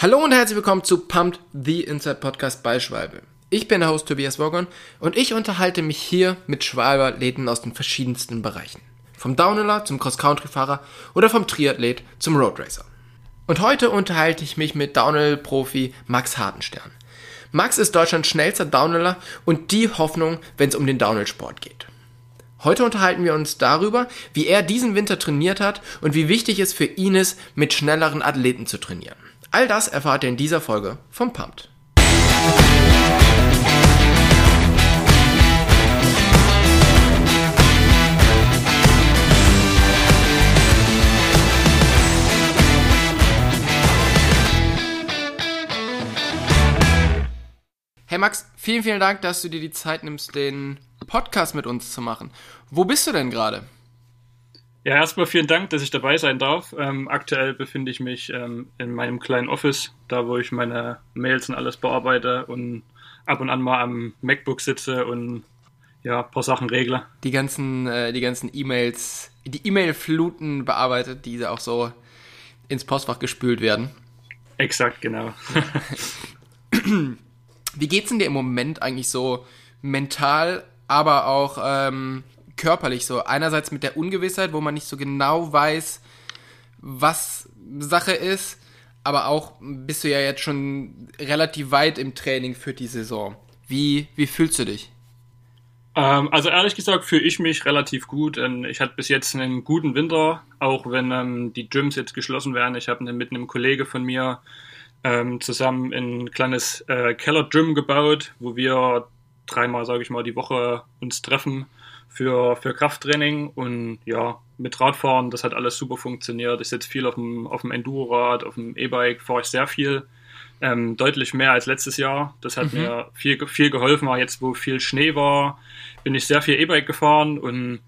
Hallo und herzlich willkommen zu Pumped, the Inside Podcast bei Schwalbe. Ich bin der Host Tobias Wogon und ich unterhalte mich hier mit Schwalbe-Athleten aus den verschiedensten Bereichen. Vom Downhiller zum Cross-Country-Fahrer oder vom Triathlet zum Roadracer. Und heute unterhalte ich mich mit Downhill-Profi Max Hartenstern. Max ist Deutschlands schnellster Downhiller und die Hoffnung, wenn es um den Downhill-Sport geht. Heute unterhalten wir uns darüber, wie er diesen Winter trainiert hat und wie wichtig es für ihn ist, mit schnelleren Athleten zu trainieren. All das erfahrt ihr in dieser Folge vom Pumped. Hey Max, vielen, vielen Dank, dass du dir die Zeit nimmst, den Podcast mit uns zu machen. Wo bist du denn gerade? Ja, erstmal vielen Dank, dass ich dabei sein darf. Ähm, aktuell befinde ich mich ähm, in meinem kleinen Office, da wo ich meine Mails und alles bearbeite und ab und an mal am MacBook sitze und ja, ein paar Sachen regle. Die ganzen, äh, die ganzen E-Mails, die E-Mail-Fluten bearbeitet, die auch so ins Postfach gespült werden. Exakt, genau. Wie geht's denn dir im Moment eigentlich so mental, aber auch ähm, körperlich so. Einerseits mit der Ungewissheit, wo man nicht so genau weiß, was Sache ist, aber auch bist du ja jetzt schon relativ weit im Training für die Saison. Wie, wie fühlst du dich? Ähm, also ehrlich gesagt fühle ich mich relativ gut. Ich hatte bis jetzt einen guten Winter, auch wenn ähm, die Gyms jetzt geschlossen werden. Ich habe mit einem Kollege von mir ähm, zusammen ein kleines äh, Keller-Gym gebaut, wo wir dreimal, sage ich mal, die Woche uns treffen für, für Krafttraining und ja, mit Radfahren, das hat alles super funktioniert. Ich sitze viel auf dem, auf dem Enduro-Rad, auf dem E-Bike fahre ich sehr viel. Ähm, deutlich mehr als letztes Jahr. Das hat mhm. mir viel, viel geholfen. Auch jetzt, wo viel Schnee war, bin ich sehr viel E-Bike gefahren und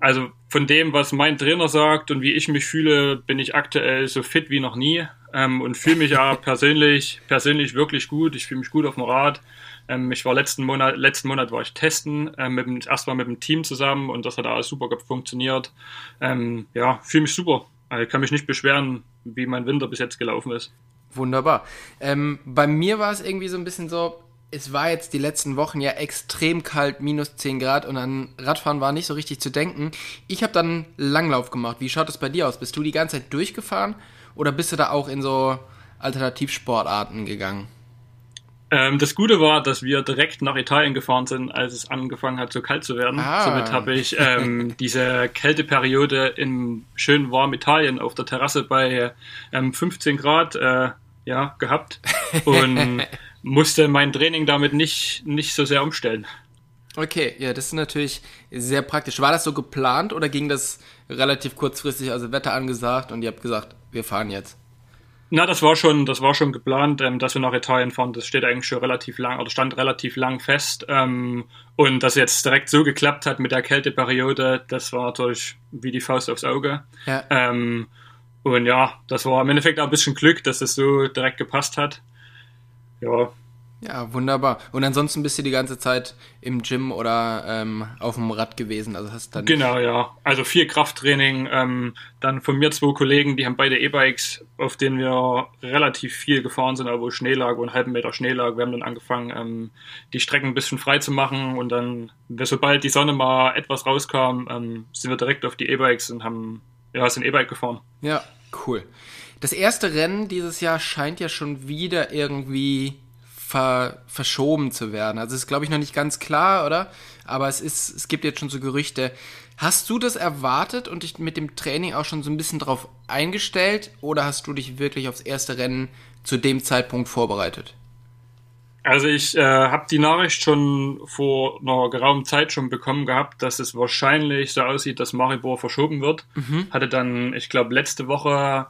also von dem, was mein Trainer sagt und wie ich mich fühle, bin ich aktuell so fit wie noch nie ähm, und fühle mich ja persönlich, persönlich wirklich gut. Ich fühle mich gut auf dem Rad. Ähm, ich war letzten Monat, letzten Monat war ich testen, ähm, mit erstmal mit dem Team zusammen und das hat alles super funktioniert. Ähm, ja, fühle mich super. Also, ich kann mich nicht beschweren, wie mein Winter bis jetzt gelaufen ist. Wunderbar. Ähm, bei mir war es irgendwie so ein bisschen so, es war jetzt die letzten Wochen ja extrem kalt, minus 10 Grad und an Radfahren war nicht so richtig zu denken. Ich habe dann Langlauf gemacht. Wie schaut es bei dir aus? Bist du die ganze Zeit durchgefahren oder bist du da auch in so Alternativsportarten gegangen? Ähm, das Gute war, dass wir direkt nach Italien gefahren sind, als es angefangen hat, so kalt zu werden. Ah. Somit habe ich ähm, diese Kälteperiode in schön warm Italien auf der Terrasse bei ähm, 15 Grad äh, ja, gehabt und musste mein Training damit nicht, nicht so sehr umstellen. Okay, ja, das ist natürlich sehr praktisch. War das so geplant oder ging das relativ kurzfristig, also Wetter angesagt und ihr habt gesagt, wir fahren jetzt? Na, das war schon, das war schon geplant, ähm, dass wir nach Italien fahren. Das steht eigentlich schon relativ lang oder stand relativ lang fest. Ähm, und dass jetzt direkt so geklappt hat mit der Kälteperiode, das war natürlich wie die Faust aufs Auge. Ja. Ähm, und ja, das war im Endeffekt auch ein bisschen Glück, dass es so direkt gepasst hat. Ja, ja, wunderbar. Und ansonsten bist du die ganze Zeit im Gym oder ähm, auf dem Rad gewesen. Also hast dann genau, ja. Also viel Krafttraining. Ähm, dann von mir zwei Kollegen, die haben beide E-Bikes, auf denen wir relativ viel gefahren sind, aber wo Schnee lag, wo ein halben Meter Schnee lag. Wir haben dann angefangen, ähm, die Strecken ein bisschen frei zu machen und dann, sobald die Sonne mal etwas rauskam, ähm, sind wir direkt auf die E-Bikes und haben ja, sind E-Bike gefahren. Ja, cool. Das erste Rennen dieses Jahr scheint ja schon wieder irgendwie ver, verschoben zu werden. Also ist, glaube ich, noch nicht ganz klar, oder? Aber es ist, es gibt jetzt schon so Gerüchte. Hast du das erwartet und dich mit dem Training auch schon so ein bisschen drauf eingestellt oder hast du dich wirklich aufs erste Rennen zu dem Zeitpunkt vorbereitet? Also ich äh, habe die Nachricht schon vor einer geraumen Zeit schon bekommen gehabt, dass es wahrscheinlich so aussieht, dass Maribor verschoben wird. Mhm. Hatte dann, ich glaube, letzte Woche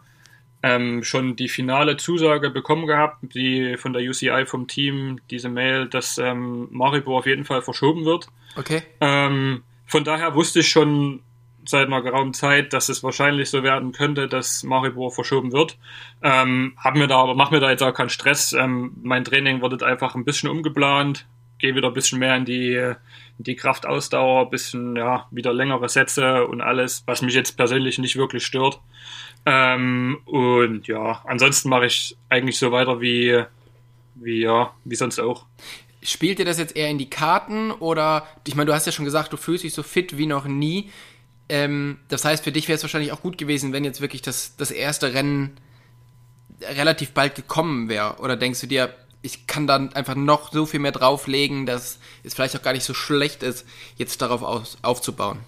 ähm, schon die finale Zusage bekommen gehabt, die von der UCI vom Team, diese Mail, dass ähm, Maribor auf jeden Fall verschoben wird. Okay. Ähm, von daher wusste ich schon seit einer geraumen Zeit, dass es wahrscheinlich so werden könnte, dass Maribor verschoben wird. Ähm, hab mir da aber mach mir da jetzt auch keinen Stress. Ähm, mein Training wird einfach ein bisschen umgeplant, gehe wieder ein bisschen mehr in die, in die Kraftausdauer, ein bisschen ja wieder längere Sätze und alles, was mich jetzt persönlich nicht wirklich stört. Ähm, und ja, ansonsten mache ich eigentlich so weiter wie, wie, ja, wie sonst auch. Spielt dir das jetzt eher in die Karten oder, ich meine, du hast ja schon gesagt, du fühlst dich so fit wie noch nie. Ähm, das heißt, für dich wäre es wahrscheinlich auch gut gewesen, wenn jetzt wirklich das, das erste Rennen relativ bald gekommen wäre. Oder denkst du dir, ich kann dann einfach noch so viel mehr drauflegen, dass es vielleicht auch gar nicht so schlecht ist, jetzt darauf aus, aufzubauen?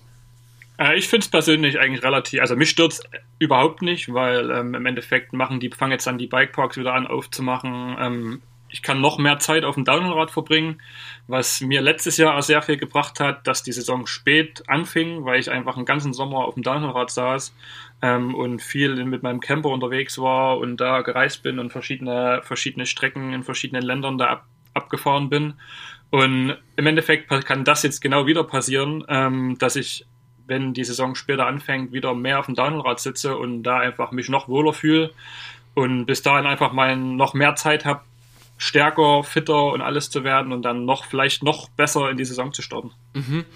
Äh, ich finde es persönlich eigentlich relativ, also mich stört überhaupt nicht, weil ähm, im Endeffekt machen die, fangen jetzt an, die Bikeparks wieder an aufzumachen. Ähm, ich kann noch mehr Zeit auf dem Downhillrad verbringen, was mir letztes Jahr auch sehr viel gebracht hat, dass die Saison spät anfing, weil ich einfach einen ganzen Sommer auf dem Downhillrad saß ähm, und viel mit meinem Camper unterwegs war und da gereist bin und verschiedene, verschiedene Strecken in verschiedenen Ländern da ab, abgefahren bin. Und im Endeffekt kann das jetzt genau wieder passieren, ähm, dass ich, wenn die Saison später anfängt, wieder mehr auf dem Downhillrad sitze und da einfach mich noch wohler fühle und bis dahin einfach mal noch mehr Zeit habe, stärker, fitter und alles zu werden und dann noch vielleicht noch besser in die Saison zu starten. Mhm.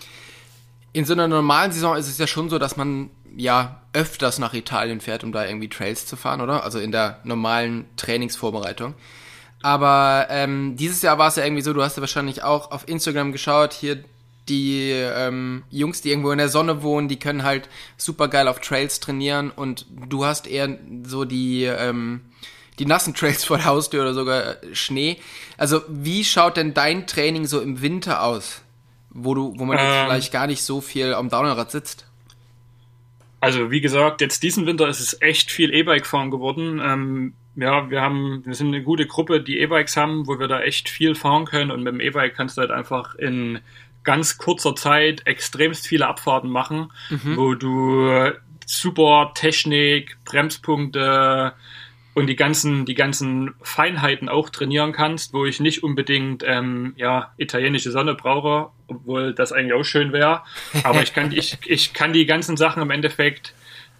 In so einer normalen Saison ist es ja schon so, dass man ja öfters nach Italien fährt, um da irgendwie Trails zu fahren, oder? Also in der normalen Trainingsvorbereitung. Aber ähm, dieses Jahr war es ja irgendwie so, du hast ja wahrscheinlich auch auf Instagram geschaut, hier die ähm, Jungs, die irgendwo in der Sonne wohnen, die können halt super geil auf Trails trainieren und du hast eher so die ähm, die nassen Trails vor der Haustür oder sogar Schnee. Also wie schaut denn dein Training so im Winter aus, wo du, wo man ähm, jetzt vielleicht gar nicht so viel am Downrad sitzt? Also wie gesagt, jetzt diesen Winter ist es echt viel E-Bike fahren geworden. Ähm, ja, wir haben, wir sind eine gute Gruppe, die E-Bikes haben, wo wir da echt viel fahren können und mit dem E-Bike kannst du halt einfach in ganz kurzer Zeit extremst viele Abfahrten machen, mhm. wo du super Technik, Bremspunkte, und die ganzen, die ganzen Feinheiten auch trainieren kannst, wo ich nicht unbedingt ähm, ja, italienische Sonne brauche, obwohl das eigentlich auch schön wäre. Aber ich kann, ich, ich kann die ganzen Sachen im Endeffekt,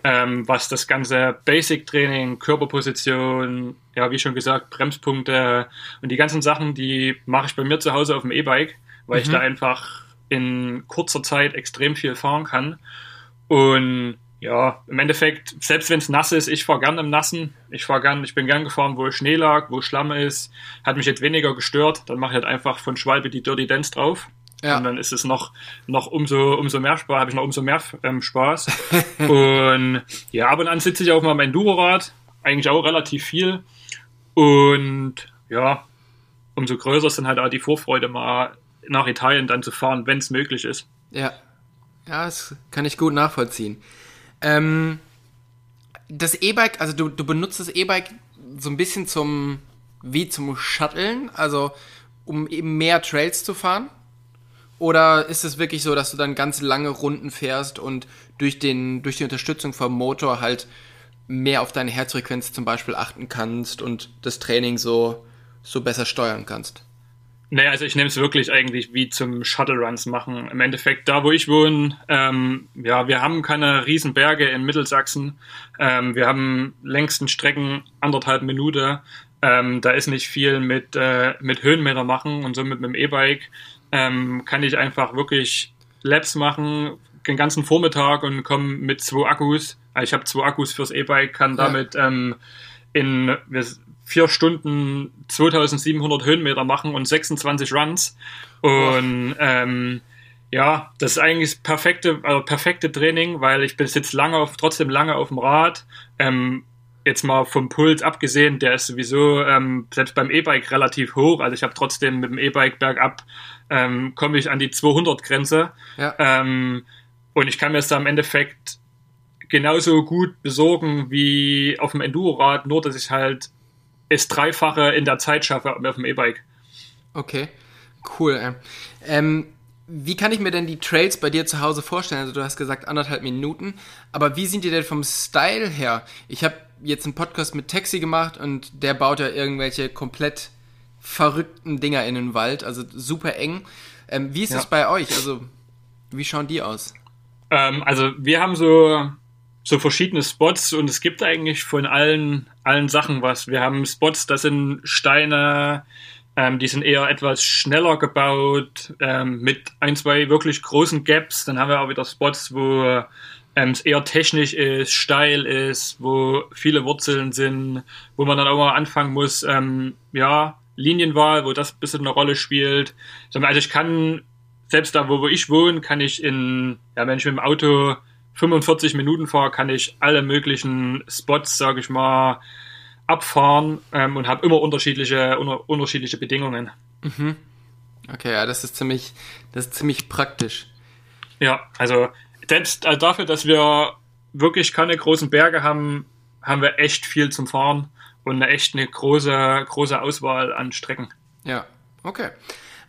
ähm, was das ganze Basic-Training, Körperposition, ja, wie schon gesagt, Bremspunkte und die ganzen Sachen, die mache ich bei mir zu Hause auf dem E-Bike, weil mhm. ich da einfach in kurzer Zeit extrem viel fahren kann. Und ja, im Endeffekt, selbst wenn es nass ist, ich fahre gern im Nassen. Ich fahre gern, ich bin gern gefahren, wo Schnee lag, wo Schlamm ist. Hat mich jetzt weniger gestört. Dann mache ich halt einfach von Schwalbe die Dirty Dance drauf. Ja. Und dann ist es noch, noch umso, umso mehr Spaß, habe ich noch umso mehr ähm, Spaß. und ja, ab und an sitze ich auf meinem Enduro-Rad. Eigentlich auch relativ viel. Und ja, umso größer ist dann halt auch die Vorfreude, mal nach Italien dann zu fahren, wenn es möglich ist. Ja. Ja, das kann ich gut nachvollziehen. Ähm, das E-Bike, also du, du benutzt das E-Bike so ein bisschen zum, wie zum Shuttlen, also um eben mehr Trails zu fahren? Oder ist es wirklich so, dass du dann ganz lange Runden fährst und durch, den, durch die Unterstützung vom Motor halt mehr auf deine Herzfrequenz zum Beispiel achten kannst und das Training so, so besser steuern kannst? Naja, also ich nehme es wirklich eigentlich wie zum Shuttle Runs machen. Im Endeffekt, da wo ich wohne, ähm, ja, wir haben keine riesen Berge in Mittelsachsen. Ähm, wir haben längsten Strecken anderthalb Minuten. Ähm, da ist nicht viel mit, äh, mit Höhenmeter machen und somit mit dem E-Bike ähm, kann ich einfach wirklich Labs machen, den ganzen Vormittag und komme mit zwei Akkus. Also ich habe zwei Akkus fürs E-Bike, kann damit ja. ähm, in, wir, vier Stunden 2700 Höhenmeter machen und 26 Runs. Und ähm, ja, das ist eigentlich das perfekte, also perfekte Training, weil ich bin jetzt lange auf, trotzdem lange auf dem Rad. Ähm, jetzt mal vom Puls abgesehen, der ist sowieso ähm, selbst beim E-Bike relativ hoch. Also ich habe trotzdem mit dem E-Bike bergab ähm, komme ich an die 200 Grenze. Ja. Ähm, und ich kann mir das da im Endeffekt genauso gut besorgen wie auf dem Enduro-Rad, nur dass ich halt es Dreifache in der Zeit schaffe auf dem E-Bike. Okay, cool. Ähm, wie kann ich mir denn die Trails bei dir zu Hause vorstellen? Also du hast gesagt anderthalb Minuten, aber wie sind die denn vom Style her? Ich habe jetzt einen Podcast mit Taxi gemacht und der baut ja irgendwelche komplett verrückten Dinger in den Wald, also super eng. Ähm, wie ist es bei euch? Also wie schauen die aus? Ähm, also wir haben so so verschiedene Spots und es gibt eigentlich von allen, allen Sachen was. Wir haben Spots, das sind Steine, ähm, die sind eher etwas schneller gebaut, ähm, mit ein, zwei wirklich großen Gaps. Dann haben wir auch wieder Spots, wo ähm, es eher technisch ist, steil ist, wo viele Wurzeln sind, wo man dann auch mal anfangen muss, ähm, ja, Linienwahl, wo das ein bisschen eine Rolle spielt. Also ich kann, selbst da, wo, wo ich wohne, kann ich in, ja, wenn ich mit dem Auto 45 Minuten fahre, kann ich alle möglichen Spots, sage ich mal, abfahren ähm, und habe immer unterschiedliche, unter, unterschiedliche Bedingungen. Mhm. Okay, ja, das ist ziemlich, das ist ziemlich praktisch. Ja, also selbst also dafür, dass wir wirklich keine großen Berge haben, haben wir echt viel zum Fahren und eine echt eine große, große Auswahl an Strecken. Ja, okay.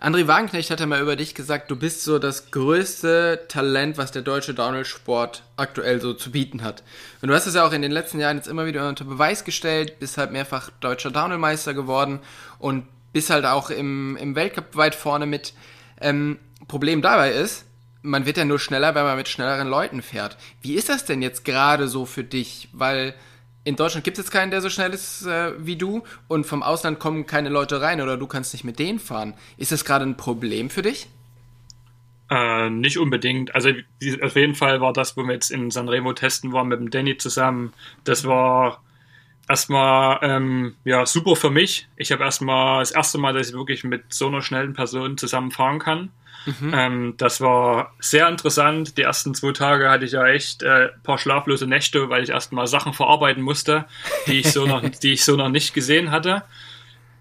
André Wagenknecht hat ja mal über dich gesagt, du bist so das größte Talent, was der deutsche Downhill-Sport aktuell so zu bieten hat. Und du hast es ja auch in den letzten Jahren jetzt immer wieder unter Beweis gestellt, bist halt mehrfach deutscher Downhill-Meister geworden und bist halt auch im, im Weltcup weit vorne mit. Ähm, Problem dabei ist, man wird ja nur schneller, wenn man mit schnelleren Leuten fährt. Wie ist das denn jetzt gerade so für dich? Weil in Deutschland gibt es jetzt keinen, der so schnell ist äh, wie du und vom Ausland kommen keine Leute rein oder du kannst nicht mit denen fahren. Ist das gerade ein Problem für dich? Äh, nicht unbedingt. Also auf jeden Fall war das, wo wir jetzt in Sanremo testen waren mit dem Danny zusammen. Das war erstmal ähm, ja super für mich. Ich habe erstmal das erste Mal, dass ich wirklich mit so einer schnellen Person zusammen fahren kann. Mhm. Ähm, das war sehr interessant. Die ersten zwei Tage hatte ich ja echt äh, paar schlaflose Nächte, weil ich erstmal Sachen verarbeiten musste, die ich so noch, die ich so noch nicht gesehen hatte.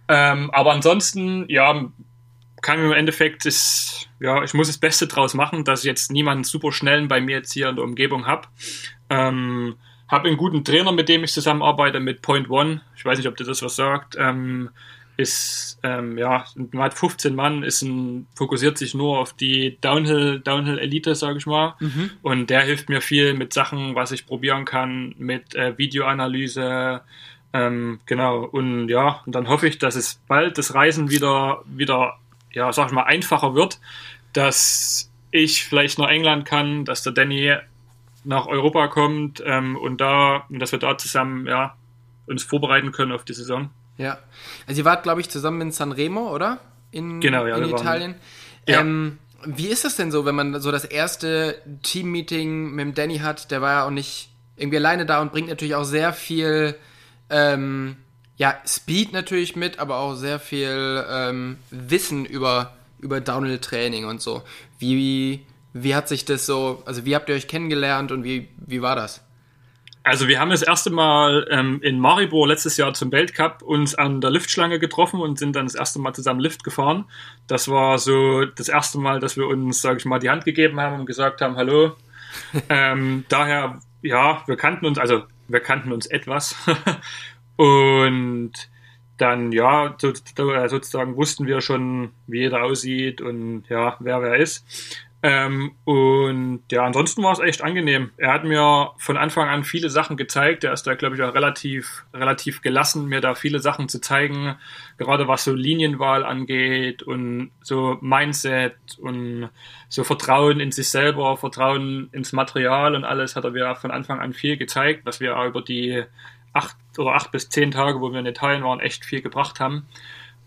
Ähm, aber ansonsten, ja, kann im Endeffekt ist, ja, ich muss das Beste draus machen, dass ich jetzt niemanden super schnellen bei mir jetzt hier in der Umgebung habe. Ähm, habe einen guten Trainer, mit dem ich zusammenarbeite, mit Point One. Ich weiß nicht, ob dir das was sagt. Ähm, ist, ähm, ja, man hat 15 Mann, ist ein, fokussiert sich nur auf die Downhill, Downhill Elite, sage ich mal. Mhm. Und der hilft mir viel mit Sachen, was ich probieren kann, mit äh, Videoanalyse, ähm, genau. Und ja, und dann hoffe ich, dass es bald das Reisen wieder, wieder, ja, sag ich mal, einfacher wird, dass ich vielleicht nach England kann, dass der Danny nach Europa kommt ähm, und da, und dass wir da zusammen, ja, uns vorbereiten können auf die Saison. Ja. Also ihr wart, glaube ich, zusammen in Sanremo, oder? In, genau, ja, in Italien. Ja. Ähm, wie ist das denn so, wenn man so das erste Team-Meeting mit dem Danny hat? Der war ja auch nicht irgendwie alleine da und bringt natürlich auch sehr viel, ähm, ja, Speed natürlich mit, aber auch sehr viel ähm, Wissen über, über Downhill-Training und so. Wie, wie hat sich das so, also wie habt ihr euch kennengelernt und wie, wie war das? Also wir haben das erste Mal ähm, in Maribor letztes Jahr zum Weltcup uns an der Liftschlange getroffen und sind dann das erste Mal zusammen Lift gefahren. Das war so das erste Mal, dass wir uns, sage ich mal, die Hand gegeben haben und gesagt haben, hallo. ähm, daher, ja, wir kannten uns, also wir kannten uns etwas. und dann, ja, so, sozusagen wussten wir schon, wie jeder aussieht und ja, wer wer ist. Ähm, und ja, ansonsten war es echt angenehm. Er hat mir von Anfang an viele Sachen gezeigt. Er ist da, glaube ich, auch relativ, relativ gelassen, mir da viele Sachen zu zeigen, gerade was so Linienwahl angeht und so Mindset und so Vertrauen in sich selber, Vertrauen ins Material und alles hat er mir von Anfang an viel gezeigt, was wir auch über die acht oder acht bis zehn Tage, wo wir in Italien waren, echt viel gebracht haben.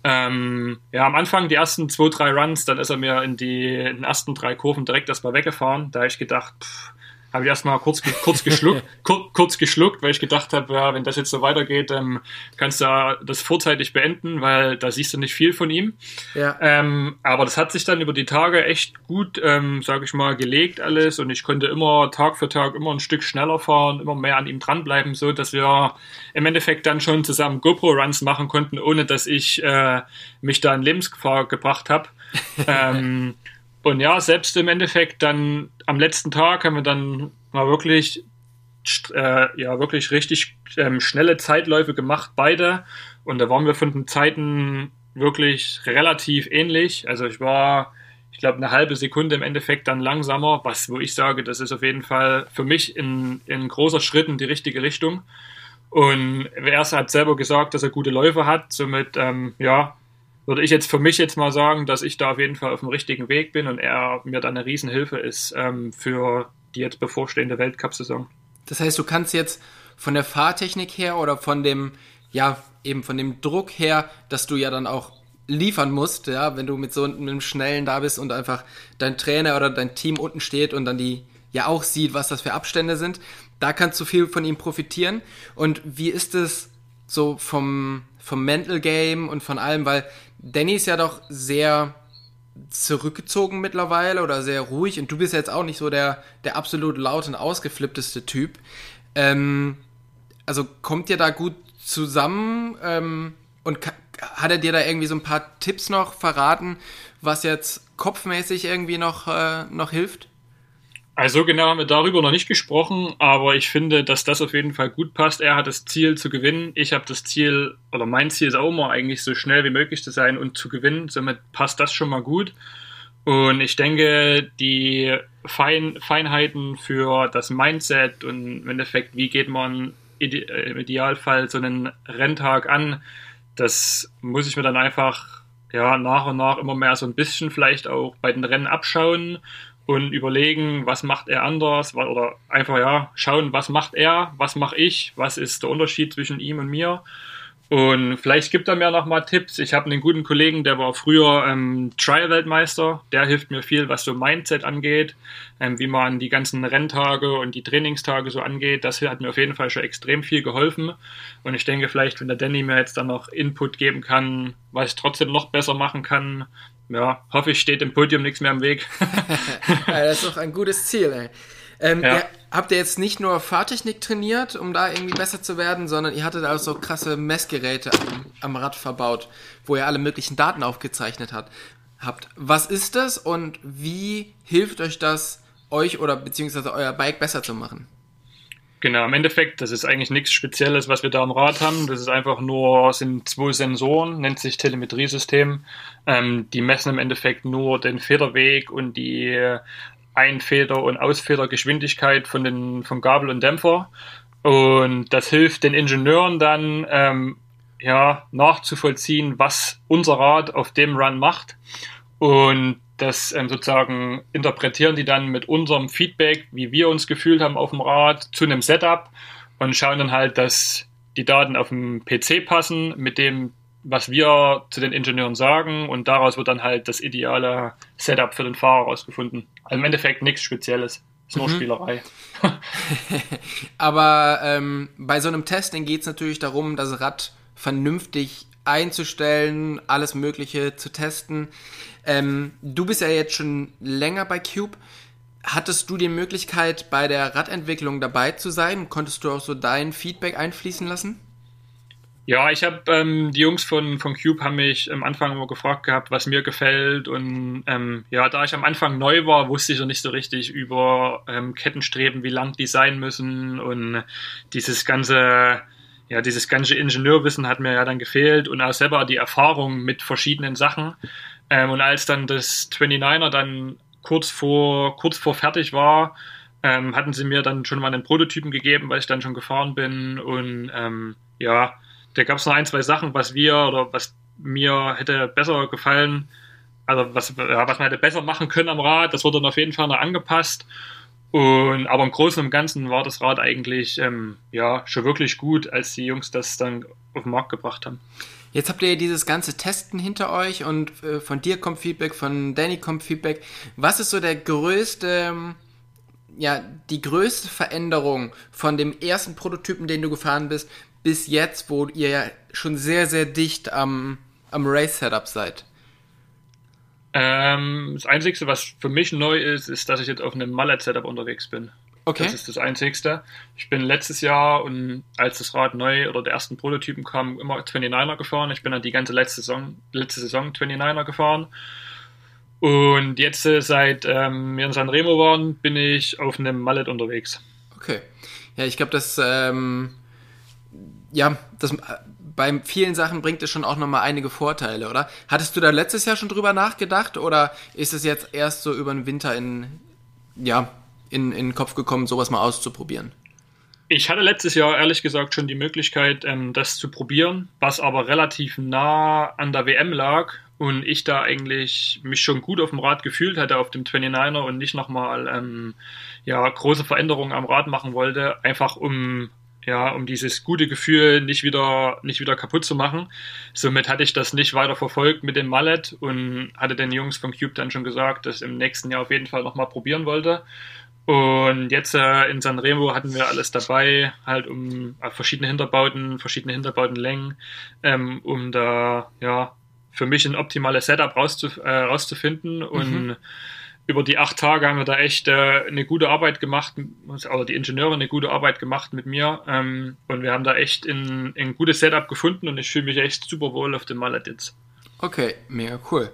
Ähm, ja, am Anfang die ersten zwei, drei Runs, dann ist er mir in die in den ersten drei Kurven direkt erstmal weggefahren. Da habe ich gedacht, pff, habe ich erstmal kurz, kurz geschluckt, kur, kurz geschluckt, weil ich gedacht habe, ja, wenn das jetzt so weitergeht, ähm, kannst du das vorzeitig beenden, weil da siehst du nicht viel von ihm. Ja. Ähm, aber das hat sich dann über die Tage echt gut, ähm, sage ich mal, gelegt alles und ich konnte immer Tag für Tag immer ein Stück schneller fahren, immer mehr an ihm dranbleiben, so dass wir im Endeffekt dann schon zusammen GoPro-Runs machen konnten, ohne dass ich äh, mich da in Lebensgefahr gebracht habe. ähm, und ja, selbst im Endeffekt dann am letzten Tag haben wir dann mal wirklich, äh, ja, wirklich richtig ähm, schnelle Zeitläufe gemacht, beide. Und da waren wir von den Zeiten wirklich relativ ähnlich. Also ich war, ich glaube, eine halbe Sekunde im Endeffekt dann langsamer, was, wo ich sage, das ist auf jeden Fall für mich in, in großer Schritt in die richtige Richtung. Und er hat selber gesagt, dass er gute Läufe hat. Somit, ähm, ja, würde ich jetzt für mich jetzt mal sagen, dass ich da auf jeden Fall auf dem richtigen Weg bin und er mir dann eine Riesenhilfe ist ähm, für die jetzt bevorstehende Weltcup-Saison. Das heißt, du kannst jetzt von der Fahrtechnik her oder von dem, ja, eben von dem Druck her, dass du ja dann auch liefern musst, ja, wenn du mit so einem schnellen da bist und einfach dein Trainer oder dein Team unten steht und dann die ja auch sieht, was das für Abstände sind. Da kannst du viel von ihm profitieren. Und wie ist es so vom, vom Mental Game und von allem, weil Danny ist ja doch sehr zurückgezogen mittlerweile oder sehr ruhig und du bist jetzt auch nicht so der, der absolut laut und ausgeflippteste Typ. Ähm, also kommt ihr da gut zusammen ähm, und hat er dir da irgendwie so ein paar Tipps noch verraten, was jetzt kopfmäßig irgendwie noch, äh, noch hilft? Also genau haben wir darüber noch nicht gesprochen, aber ich finde, dass das auf jeden Fall gut passt. Er hat das Ziel zu gewinnen. Ich habe das Ziel, oder mein Ziel ist auch immer eigentlich so schnell wie möglich zu sein und zu gewinnen. Somit passt das schon mal gut. Und ich denke, die Fein Feinheiten für das Mindset und im Endeffekt, wie geht man im Idealfall so einen Renntag an, das muss ich mir dann einfach ja, nach und nach immer mehr so ein bisschen vielleicht auch bei den Rennen abschauen und überlegen, was macht er anders oder einfach ja schauen, was macht er, was mache ich, was ist der Unterschied zwischen ihm und mir und vielleicht gibt er mir noch mal Tipps. Ich habe einen guten Kollegen, der war früher ähm, Trial-Weltmeister. Der hilft mir viel, was so Mindset angeht, ähm, wie man die ganzen Renntage und die Trainingstage so angeht. Das hat mir auf jeden Fall schon extrem viel geholfen. Und ich denke, vielleicht, wenn der Danny mir jetzt dann noch Input geben kann, was ich trotzdem noch besser machen kann, ja, hoffe ich, steht im Podium nichts mehr im Weg. ja, das ist doch ein gutes Ziel, ey. Ähm, ja. ihr, habt ihr jetzt nicht nur Fahrtechnik trainiert, um da irgendwie besser zu werden, sondern ihr hattet auch so krasse Messgeräte am, am Rad verbaut, wo ihr alle möglichen Daten aufgezeichnet hat, habt. Was ist das und wie hilft euch das, euch oder beziehungsweise euer Bike besser zu machen? Genau, im Endeffekt, das ist eigentlich nichts Spezielles, was wir da am Rad haben. Das ist einfach nur, sind zwei Sensoren, nennt sich Telemetriesystem. Ähm, die messen im Endeffekt nur den Federweg und die Einfeder- und Ausfedergeschwindigkeit von den, vom Gabel und Dämpfer. Und das hilft den Ingenieuren dann, ähm, ja, nachzuvollziehen, was unser Rad auf dem Run macht. Und das ähm, sozusagen interpretieren die dann mit unserem Feedback, wie wir uns gefühlt haben auf dem Rad, zu einem Setup und schauen dann halt, dass die Daten auf dem PC passen mit dem was wir zu den Ingenieuren sagen und daraus wird dann halt das ideale Setup für den Fahrer rausgefunden. Also im Endeffekt nichts Spezielles. Ist nur mhm. Spielerei. Aber ähm, bei so einem Testing geht es natürlich darum, das Rad vernünftig einzustellen, alles Mögliche zu testen. Ähm, du bist ja jetzt schon länger bei Cube. Hattest du die Möglichkeit, bei der Radentwicklung dabei zu sein? Konntest du auch so dein Feedback einfließen lassen? Ja, ich habe ähm, die Jungs von, von Cube haben mich am Anfang immer gefragt gehabt, was mir gefällt. Und ähm, ja, da ich am Anfang neu war, wusste ich noch nicht so richtig über ähm, Kettenstreben, wie lang die sein müssen. Und dieses ganze, ja, dieses ganze Ingenieurwissen hat mir ja dann gefehlt und auch selber die Erfahrung mit verschiedenen Sachen. Ähm, und als dann das 29er dann kurz vor, kurz vor fertig war, ähm, hatten sie mir dann schon mal einen Prototypen gegeben, weil ich dann schon gefahren bin. Und ähm, ja, da gab es noch ein, zwei Sachen, was wir oder was mir hätte besser gefallen, also was, ja, was man hätte besser machen können am Rad, das wurde dann auf jeden Fall noch angepasst. Und, aber im Großen und Ganzen war das Rad eigentlich ähm, ja, schon wirklich gut, als die Jungs das dann auf den Markt gebracht haben. Jetzt habt ihr dieses ganze Testen hinter euch und äh, von dir kommt Feedback, von Danny kommt Feedback. Was ist so der größte, ja, die größte Veränderung von dem ersten Prototypen, den du gefahren bist, bis jetzt, wo ihr ja schon sehr, sehr dicht am, am Race-Setup seid? Ähm, das Einzige, was für mich neu ist, ist, dass ich jetzt auf einem Mallet-Setup unterwegs bin. Okay. Das ist das Einzigste. Ich bin letztes Jahr und als das Rad neu oder der ersten Prototypen kam, immer 29er gefahren. Ich bin dann die ganze letzte Saison, letzte Saison 29er gefahren. Und jetzt, äh, seit ähm, wir in San Remo waren, bin ich auf einem Mallet unterwegs. Okay. Ja, ich glaube, das ähm, ja, das, bei vielen Sachen bringt es schon auch nochmal einige Vorteile, oder? Hattest du da letztes Jahr schon drüber nachgedacht oder ist es jetzt erst so über den Winter in, ja, in, in den Kopf gekommen, sowas mal auszuprobieren? Ich hatte letztes Jahr ehrlich gesagt schon die Möglichkeit, ähm, das zu probieren, was aber relativ nah an der WM lag und ich da eigentlich mich schon gut auf dem Rad gefühlt hatte auf dem 29er und nicht nochmal ähm, ja, große Veränderungen am Rad machen wollte, einfach um ja, um dieses gute Gefühl nicht wieder, nicht wieder kaputt zu machen. Somit hatte ich das nicht weiter verfolgt mit dem Mallet und hatte den Jungs vom Cube dann schon gesagt, dass ich im nächsten Jahr auf jeden Fall nochmal probieren wollte. Und jetzt äh, in Sanremo hatten wir alles dabei, halt um äh, verschiedene Hinterbauten, verschiedene Hinterbautenlängen, ähm, um da ja für mich ein optimales Setup rauszuf äh, rauszufinden. Und mhm. Über die acht Tage haben wir da echt äh, eine gute Arbeit gemacht, also die Ingenieure eine gute Arbeit gemacht mit mir. Ähm, und wir haben da echt ein, ein gutes Setup gefunden und ich fühle mich echt super wohl auf dem Mallet jetzt. Okay, mega cool.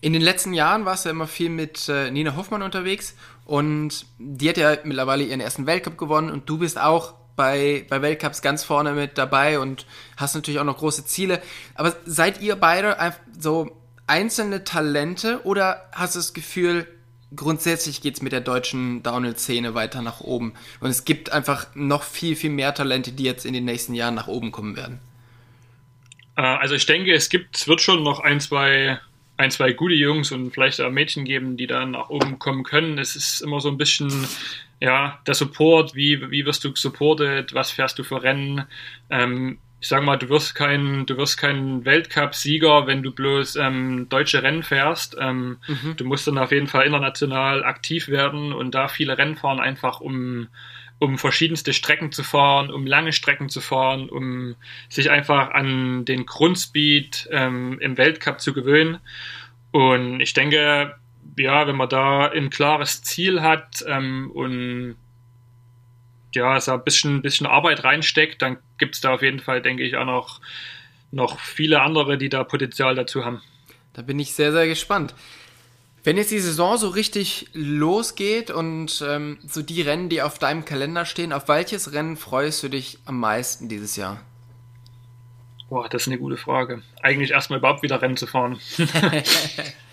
In den letzten Jahren warst du immer viel mit äh, Nina Hoffmann unterwegs und die hat ja mittlerweile ihren ersten Weltcup gewonnen und du bist auch bei, bei Weltcups ganz vorne mit dabei und hast natürlich auch noch große Ziele. Aber seid ihr beide so einzelne Talente oder hast du das Gefühl, grundsätzlich geht es mit der deutschen Downhill-Szene weiter nach oben und es gibt einfach noch viel, viel mehr Talente, die jetzt in den nächsten Jahren nach oben kommen werden? Äh, also ich denke, es gibt, wird schon noch ein, zwei ein, zwei gute Jungs und vielleicht auch Mädchen geben, die dann nach oben kommen können. Es ist immer so ein bisschen, ja, der Support, wie, wie wirst du supported, was fährst du für Rennen. Ähm, ich sag mal, du wirst kein, du wirst kein Weltcup-Sieger, wenn du bloß ähm, deutsche Rennen fährst. Ähm, mhm. Du musst dann auf jeden Fall international aktiv werden und da viele Rennen fahren, einfach um um verschiedenste Strecken zu fahren, um lange Strecken zu fahren, um sich einfach an den Grundspeed ähm, im Weltcup zu gewöhnen. Und ich denke, ja, wenn man da ein klares Ziel hat ähm, und ja, so ein bisschen, bisschen Arbeit reinsteckt, dann gibt es da auf jeden Fall, denke ich, auch noch, noch viele andere, die da Potenzial dazu haben. Da bin ich sehr, sehr gespannt. Wenn jetzt die Saison so richtig losgeht und ähm, so die Rennen, die auf deinem Kalender stehen, auf welches Rennen freust du dich am meisten dieses Jahr? Boah, das ist eine gute Frage. Eigentlich erstmal überhaupt wieder Rennen zu fahren.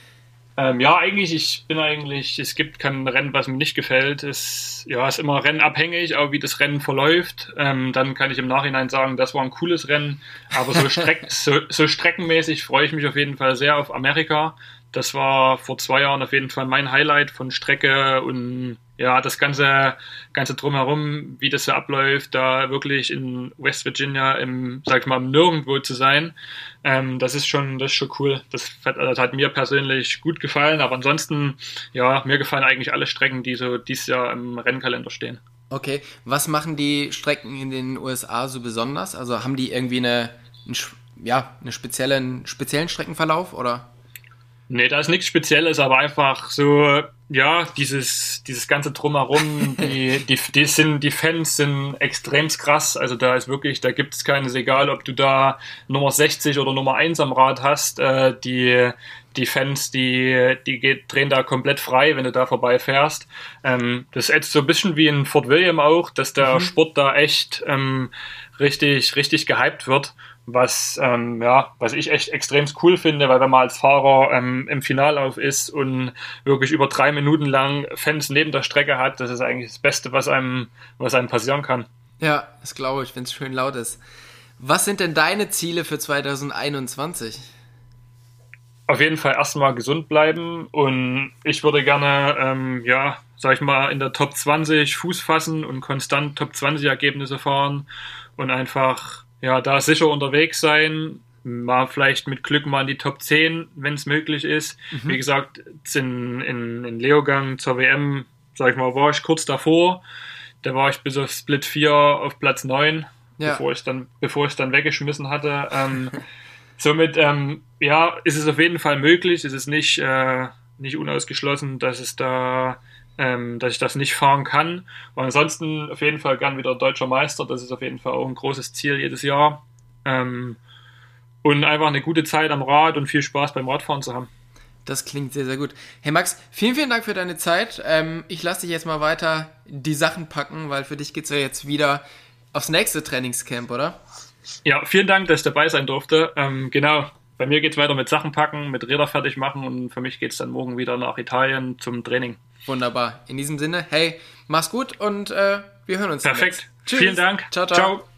ähm, ja, eigentlich, ich bin eigentlich, es gibt kein Rennen, was mir nicht gefällt. Es ja, ist immer rennabhängig, aber wie das Rennen verläuft, ähm, dann kann ich im Nachhinein sagen, das war ein cooles Rennen. Aber so, Streck, so, so streckenmäßig freue ich mich auf jeden Fall sehr auf Amerika. Das war vor zwei Jahren auf jeden Fall mein Highlight von Strecke und ja, das ganze, ganze drumherum, wie das so abläuft, da wirklich in West Virginia im, sag ich mal, Nirgendwo zu sein, ähm, das ist schon, das ist schon cool. Das, das, hat mir persönlich gut gefallen, aber ansonsten, ja, mir gefallen eigentlich alle Strecken, die so dieses Jahr im Rennkalender stehen. Okay, was machen die Strecken in den USA so besonders? Also haben die irgendwie eine, einen, ja, einen speziellen, speziellen Streckenverlauf oder? Nee, da ist nichts Spezielles, aber einfach so, ja, dieses, dieses ganze Drumherum, die, die, die, sind, die Fans sind extrem krass. Also da ist wirklich, da gibt es keines, egal ob du da Nummer 60 oder Nummer 1 am Rad hast, äh, die, die Fans, die, die geht, drehen da komplett frei, wenn du da vorbeifährst. Ähm, das ist jetzt so ein bisschen wie in Fort William auch, dass der mhm. Sport da echt ähm, richtig, richtig gehypt wird was ähm, ja, was ich echt extrem cool finde, weil wenn man als Fahrer ähm, im Finallauf ist und wirklich über drei Minuten lang Fans neben der Strecke hat, das ist eigentlich das Beste, was einem, was einem passieren kann. Ja, das glaube ich, wenn es schön laut ist. Was sind denn deine Ziele für 2021? Auf jeden Fall erstmal gesund bleiben und ich würde gerne, ähm, ja, sag ich mal, in der Top 20 Fuß fassen und konstant Top 20 Ergebnisse fahren und einfach ja, da sicher unterwegs sein, mal vielleicht mit Glück mal in die Top 10, wenn es möglich ist. Mhm. Wie gesagt, in, in, in Leogang zur WM, sag ich mal, war ich kurz davor. Da war ich bis auf Split 4 auf Platz 9, ja. bevor ich dann, bevor ich dann weggeschmissen hatte. Ähm, somit, ähm, ja, ist es auf jeden Fall möglich. Es ist nicht, äh, nicht unausgeschlossen, dass es da ähm, dass ich das nicht fahren kann. Und ansonsten auf jeden Fall gern wieder deutscher Meister. Das ist auf jeden Fall auch ein großes Ziel jedes Jahr. Ähm, und einfach eine gute Zeit am Rad und viel Spaß beim Radfahren zu haben. Das klingt sehr, sehr gut. Hey Max, vielen, vielen Dank für deine Zeit. Ähm, ich lasse dich jetzt mal weiter die Sachen packen, weil für dich geht es ja jetzt wieder aufs nächste Trainingscamp, oder? Ja, vielen Dank, dass ich dabei sein durfte. Ähm, genau, bei mir geht es weiter mit Sachen packen, mit Räder fertig machen und für mich geht es dann morgen wieder nach Italien zum Training. Wunderbar. In diesem Sinne, hey, mach's gut und äh, wir hören uns. Perfekt. Vielen Dank. Ciao, ciao. ciao.